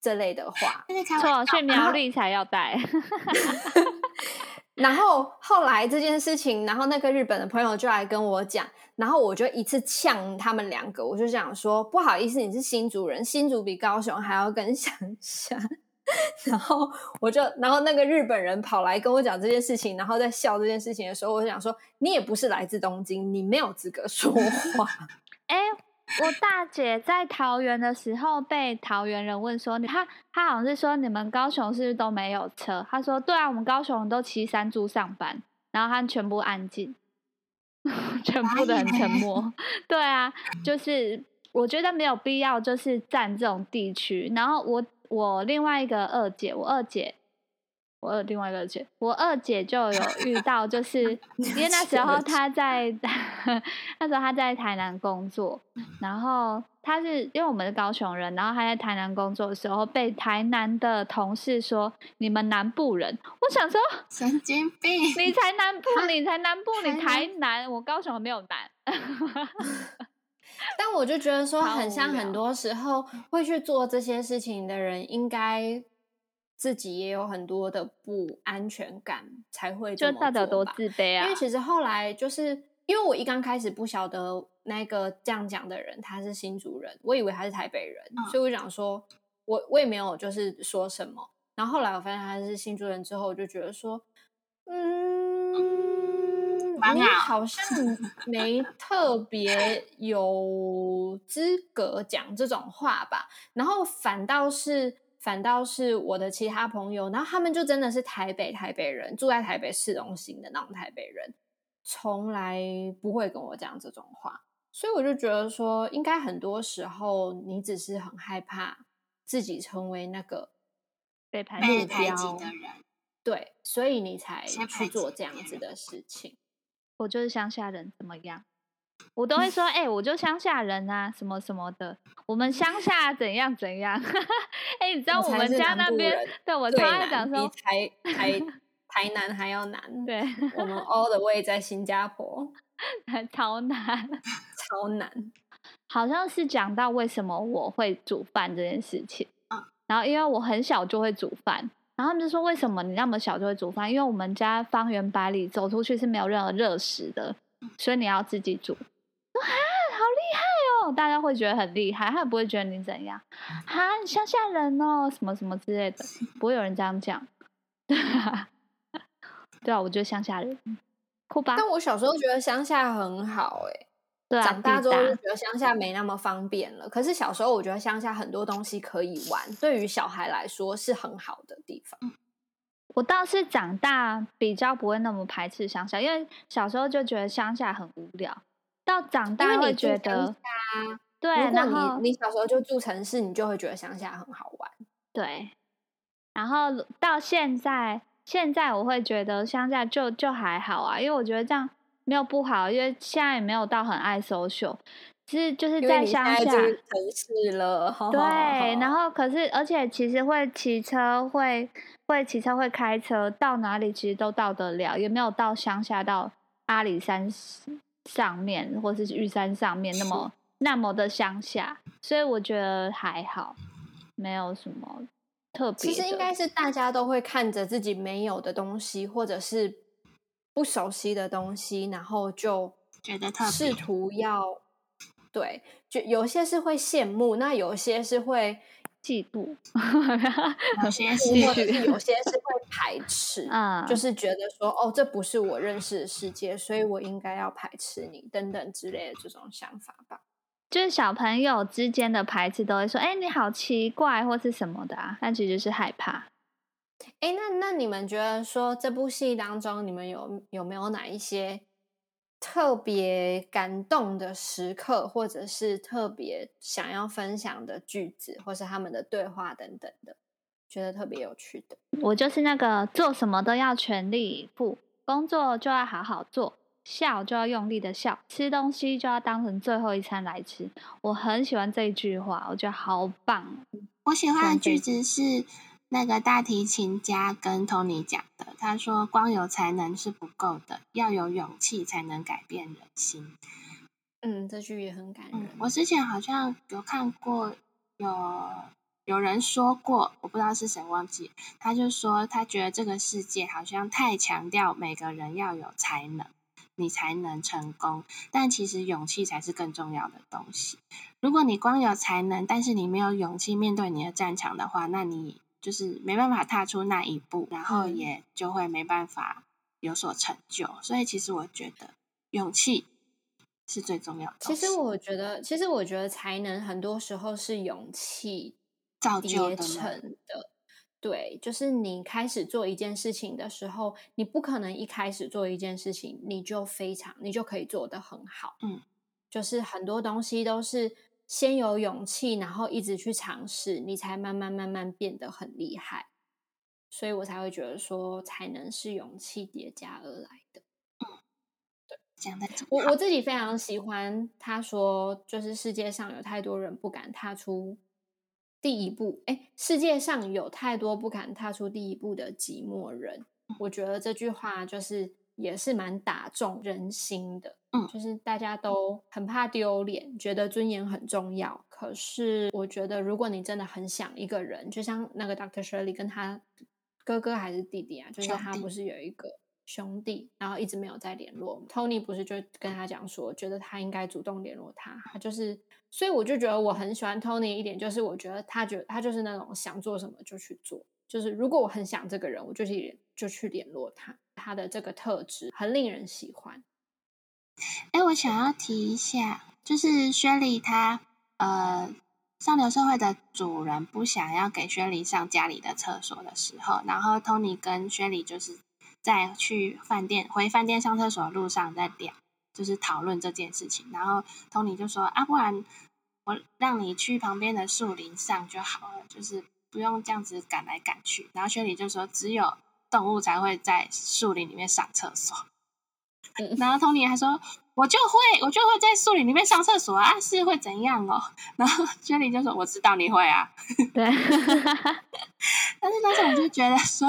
这类的话，错，去苗栗才要带。然后后来这件事情，然后那个日本的朋友就来跟我讲，然后我就一次呛他们两个，我就讲说，不好意思，你是新竹人，新竹比高雄还要更乡下。然后我就，然后那个日本人跑来跟我讲这件事情，然后在笑这件事情的时候，我就想说，你也不是来自东京，你没有资格说话。哎，我大姐在桃园的时候被桃园人问说，她她好像是说你们高雄是不是都没有车？她说对啊，我们高雄都骑山猪上班，然后他全部安静，全部的很沉默。对啊，就是我觉得没有必要，就是占这种地区。然后我。我另外一个二姐，我二姐，我二另外一个姐，我二姐就有遇到，就是 因为那时候她在那时候她在台南工作，然后她是因为我们是高雄人，然后她在台南工作的时候被台南的同事说你们南部人，我想说 神经病，你才南部，你才南部，你台南，我高雄没有南。但我就觉得说，很像很多时候会去做这些事情的人，应该自己也有很多的不安全感，才会就大家都自卑啊。因为其实后来就是因为我一刚开始不晓得那个这样讲的人他是新竹人，我以为他是台北人，所以我想说，我我也没有就是说什么。然后后来我发现他是新竹人之后，我就觉得说，嗯。你好像 没特别有资格讲这种话吧？然后反倒是反倒是我的其他朋友，然后他们就真的是台北台北人，住在台北市中心的那种台北人，从来不会跟我讲这种话。所以我就觉得说，应该很多时候你只是很害怕自己成为那个被排被排挤的人，对，所以你才去做这样子的事情。我就是乡下人，怎么样？我都会说，哎，我就乡下人啊，什么什么的。我们乡下怎样怎样？哎，你知道我们家那边，对我超爱讲说，台台 台南还要难。对，我们 all the way 在新加坡，超难，超难。好像是讲到为什么我会煮饭这件事情。然后因为我很小就会煮饭，然后他们就说为什么你那么小就会煮饭？因为我们家方圆百里走出去是没有任何热食的，所以你要自己煮。啊，好厉害哦！大家会觉得很厉害，他也不会觉得你怎样。啊，乡下人哦，什么什么之类的，不会有人这样讲。对啊，对啊，我觉得乡下人酷吧。但我小时候觉得乡下很好，哎。长大之后就觉得乡下没那么方便了。可是小时候我觉得乡下很多东西可以玩，对于小孩来说是很好的地方。我倒是长大比较不会那么排斥乡下，因为小时候就觉得乡下很无聊。到长大会觉得，对，如果你你小时候就住城市，你就会觉得乡下很好玩。对，然后到现在，现在我会觉得乡下就就还好啊，因为我觉得这样。没有不好，因为现在也没有到很爱 social，其实就是在乡下城市了。对，然后可是而且其实会骑车，会会骑车，会开车，到哪里其实都到得了，也没有到乡下到阿里山上面或是玉山上面那么那么的乡下，所以我觉得还好，没有什么特别。其实应该是大家都会看着自己没有的东西，或者是。不熟悉的东西，然后就觉得试图要对，就有些是会羡慕，那有些是会嫉妒，有些 是有些是会 排斥，嗯，就是觉得说哦，这不是我认识的世界，所以我应该要排斥你等等之类的这种想法吧。就是小朋友之间的排斥都会说，哎，你好奇怪或是什么的啊，但其实是害怕。哎，那那你们觉得说这部戏当中，你们有有没有哪一些特别感动的时刻，或者是特别想要分享的句子，或是他们的对话等等的，觉得特别有趣的？我就是那个做什么都要全力以赴，工作就要好好做，笑就要用力的笑，吃东西就要当成最后一餐来吃。我很喜欢这一句话，我觉得好棒。我喜欢的句子是。那个大提琴家跟 Tony 讲的，他说：“光有才能是不够的，要有勇气才能改变人心。”嗯，这句也很感人。我之前好像有看过，有有人说过，我不知道是谁忘记，他就说他觉得这个世界好像太强调每个人要有才能，你才能成功，但其实勇气才是更重要的东西。如果你光有才能，但是你没有勇气面对你的战场的话，那你。就是没办法踏出那一步，然后也就会没办法有所成就。所以其实我觉得勇气是最重要的。其实我觉得，其实我觉得才能很多时候是勇气造就成的。对，就是你开始做一件事情的时候，你不可能一开始做一件事情你就非常，你就可以做得很好。嗯，就是很多东西都是。先有勇气，然后一直去尝试，你才慢慢慢慢变得很厉害。所以我才会觉得说，才能是勇气叠加而来的。嗯，对，讲的我我自己非常喜欢他说，就是世界上有太多人不敢踏出第一步。哎，世界上有太多不敢踏出第一步的寂寞人。我觉得这句话就是。也是蛮打中人心的，嗯，就是大家都很怕丢脸，觉得尊严很重要。可是我觉得，如果你真的很想一个人，就像那个 Doctor Shirley 跟他哥哥还是弟弟啊，就是他不是有一个兄弟，然后一直没有再联络。Tony 不是就跟他讲说，觉得他应该主动联络他，他就是，所以我就觉得我很喜欢 Tony 一点，就是我觉得他觉得他就是那种想做什么就去做，就是如果我很想这个人，我就去就去联络他。他的这个特质很令人喜欢。哎，我想要提一下，就是薛丽她呃上流社会的主人不想要给薛丽上家里的厕所的时候，然后 Tony 跟薛丽就是在去饭店回饭店上厕所的路上在聊，就是讨论这件事情。然后 Tony 就说：“啊，不然我让你去旁边的树林上就好了，就是不用这样子赶来赶去。”然后薛丽就说：“只有。”动物才会在树林里面上厕所，然后 Tony 还说：“我就会，我就会在树林里面上厕所啊，是会怎样哦？” 然后 Jenny 就说：“我知道你会啊。”对，但是那时我就觉得说，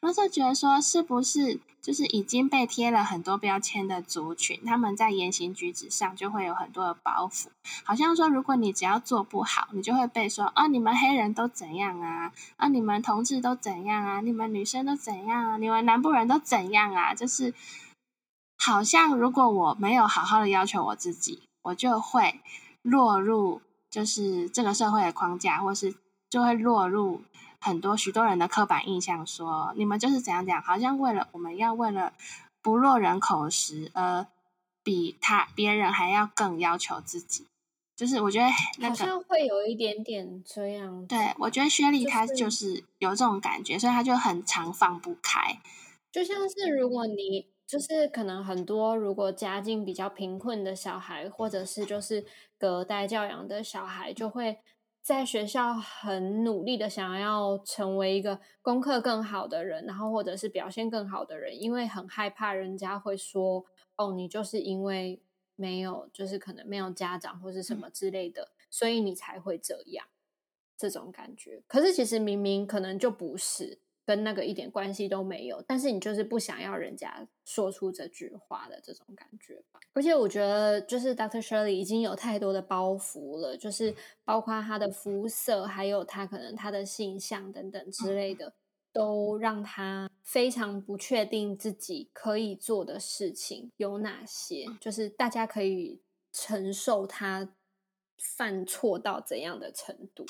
那时候觉得说，是不是就是已经被贴了很多标签的族群，他们在言行举止上就会有很多的包袱，好像说，如果你只要做不好，你就会被说，啊，你们黑人都怎样啊？啊，你们同志都怎样啊？你们女生都怎样啊？你们南部人都怎样啊？就是好像如果我没有好好的要求我自己，我就会落入就是这个社会的框架，或是就会落入。很多许多人的刻板印象说，你们就是怎样讲，好像为了我们要为了不落人口实，而比他别人还要更要求自己。就是我觉得那个好像会有一点点这样。对，我觉得薛丽她就是有这种感觉，所以她就很常放不开。就像是如果你就是可能很多如果家境比较贫困的小孩，或者是就是隔代教养的小孩，就会。在学校很努力的想要成为一个功课更好的人，然后或者是表现更好的人，因为很害怕人家会说：“哦，你就是因为没有，就是可能没有家长或是什么之类的，所以你才会这样。”这种感觉，可是其实明明可能就不是。跟那个一点关系都没有，但是你就是不想要人家说出这句话的这种感觉吧。而且我觉得，就是 Doctor Shirley 已经有太多的包袱了，就是包括他的肤色，还有他可能他的性向等等之类的，都让他非常不确定自己可以做的事情有哪些，就是大家可以承受他犯错到怎样的程度。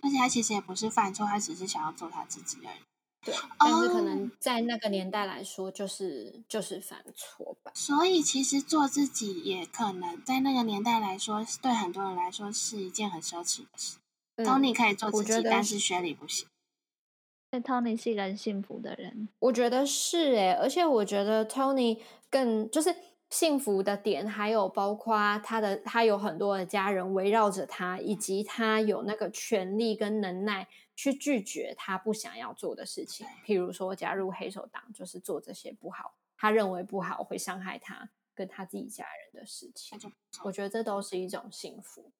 而且他其实也不是犯错，他只是想要做他自己而已。对，但是可能在那个年代来说，就是就是犯错吧。所以其实做自己也可能在那个年代来说，对很多人来说是一件很奢侈的事。Tony 可以做自己，但是学理不行。但，Tony 是一个很幸福的人。我觉得是诶，而且我觉得 Tony 更就是幸福的点，还有包括他的他有很多的家人围绕着他，以及他有那个权利跟能耐。去拒绝他不想要做的事情，譬如说加入黑手党，就是做这些不好，他认为不好会伤害他跟他自己家人的事情。我觉得这都是一种幸福。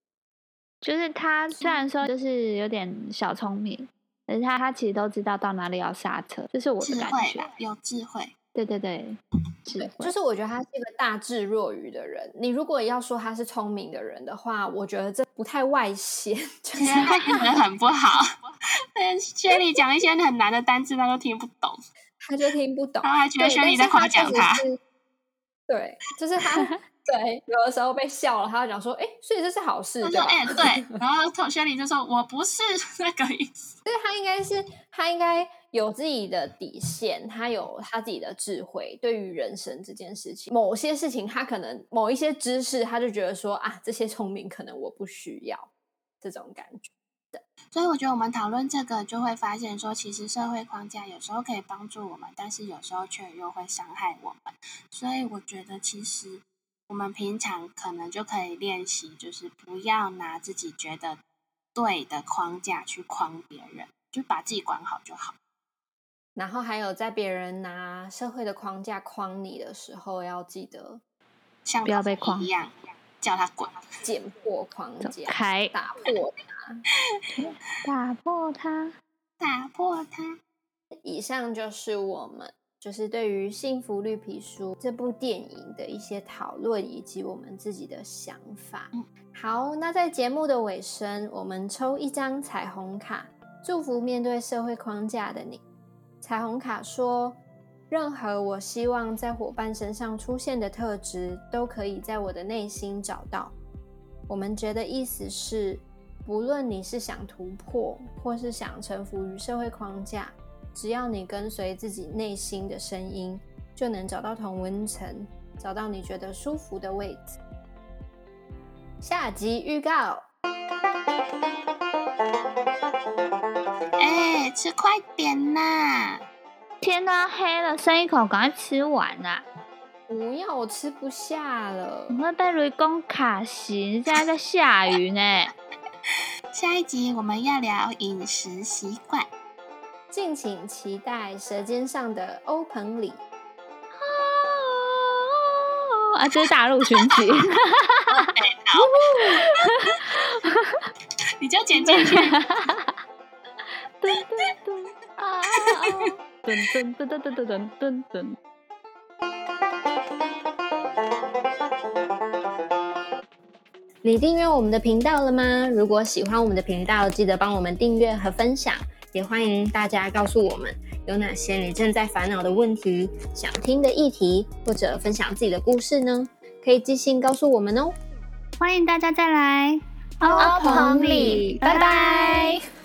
就是他虽然说就是有点小聪明，但是他他其实都知道到哪里要刹车，这是我的感觉，有智慧。对对对，智就是我觉得他是一个大智若愚的人。你如果要说他是聪明的人的话，我觉得这不太外显，就是 很不好。轩里讲一些很难的单词，他都听不懂，他就听不懂，然后还觉得轩里在夸奖他。对，就是他，对，有的时候被笑了，他就讲说：“哎，所以这是好事。”他说：“哎，对。”然后同学里就说：“我不是那个意思。”所以他应该是，他应该有自己的底线，他有他自己的智慧。对于人生这件事情，某些事情，他可能某一些知识，他就觉得说：“啊，这些聪明可能我不需要。”这种感觉。所以我觉得我们讨论这个，就会发现说，其实社会框架有时候可以帮助我们，但是有时候却又会伤害我们。所以我觉得，其实我们平常可能就可以练习，就是不要拿自己觉得对的框架去框别人，就把自己管好就好。然后还有，在别人拿社会的框架框你的时候，要记得像不要被框一样。叫他滚，剪破框架，开打破它，打破它，打破它。以上就是我们就是对于《幸福绿皮书》这部电影的一些讨论，以及我们自己的想法。好，那在节目的尾声，我们抽一张彩虹卡，祝福面对社会框架的你。彩虹卡说。任何我希望在伙伴身上出现的特质，都可以在我的内心找到。我们觉得意思是，不论你是想突破，或是想臣服于社会框架，只要你跟随自己内心的声音，就能找到同温层，找到你觉得舒服的位置。下集预告。哎，吃快点呐！天都黑了，剩一口，赶快吃完啊！不要，我吃不下了。我会被雷公卡死，现在在下雨呢。下一集我们要聊饮食习惯，敬请期待《舌尖上的欧鹏里》。啊，这是大陆群体。你就剪进去。对对对啊！噔噔噔噔噔噔噔噔。你订阅我们的频道了吗？如果喜欢我们的频道，记得帮我们订阅和分享。也欢迎大家告诉我们有哪些你正在烦恼的问题、想听的议题，或者分享自己的故事呢？可以寄信告诉我们哦。欢迎大家再来欧鹏里，拜拜。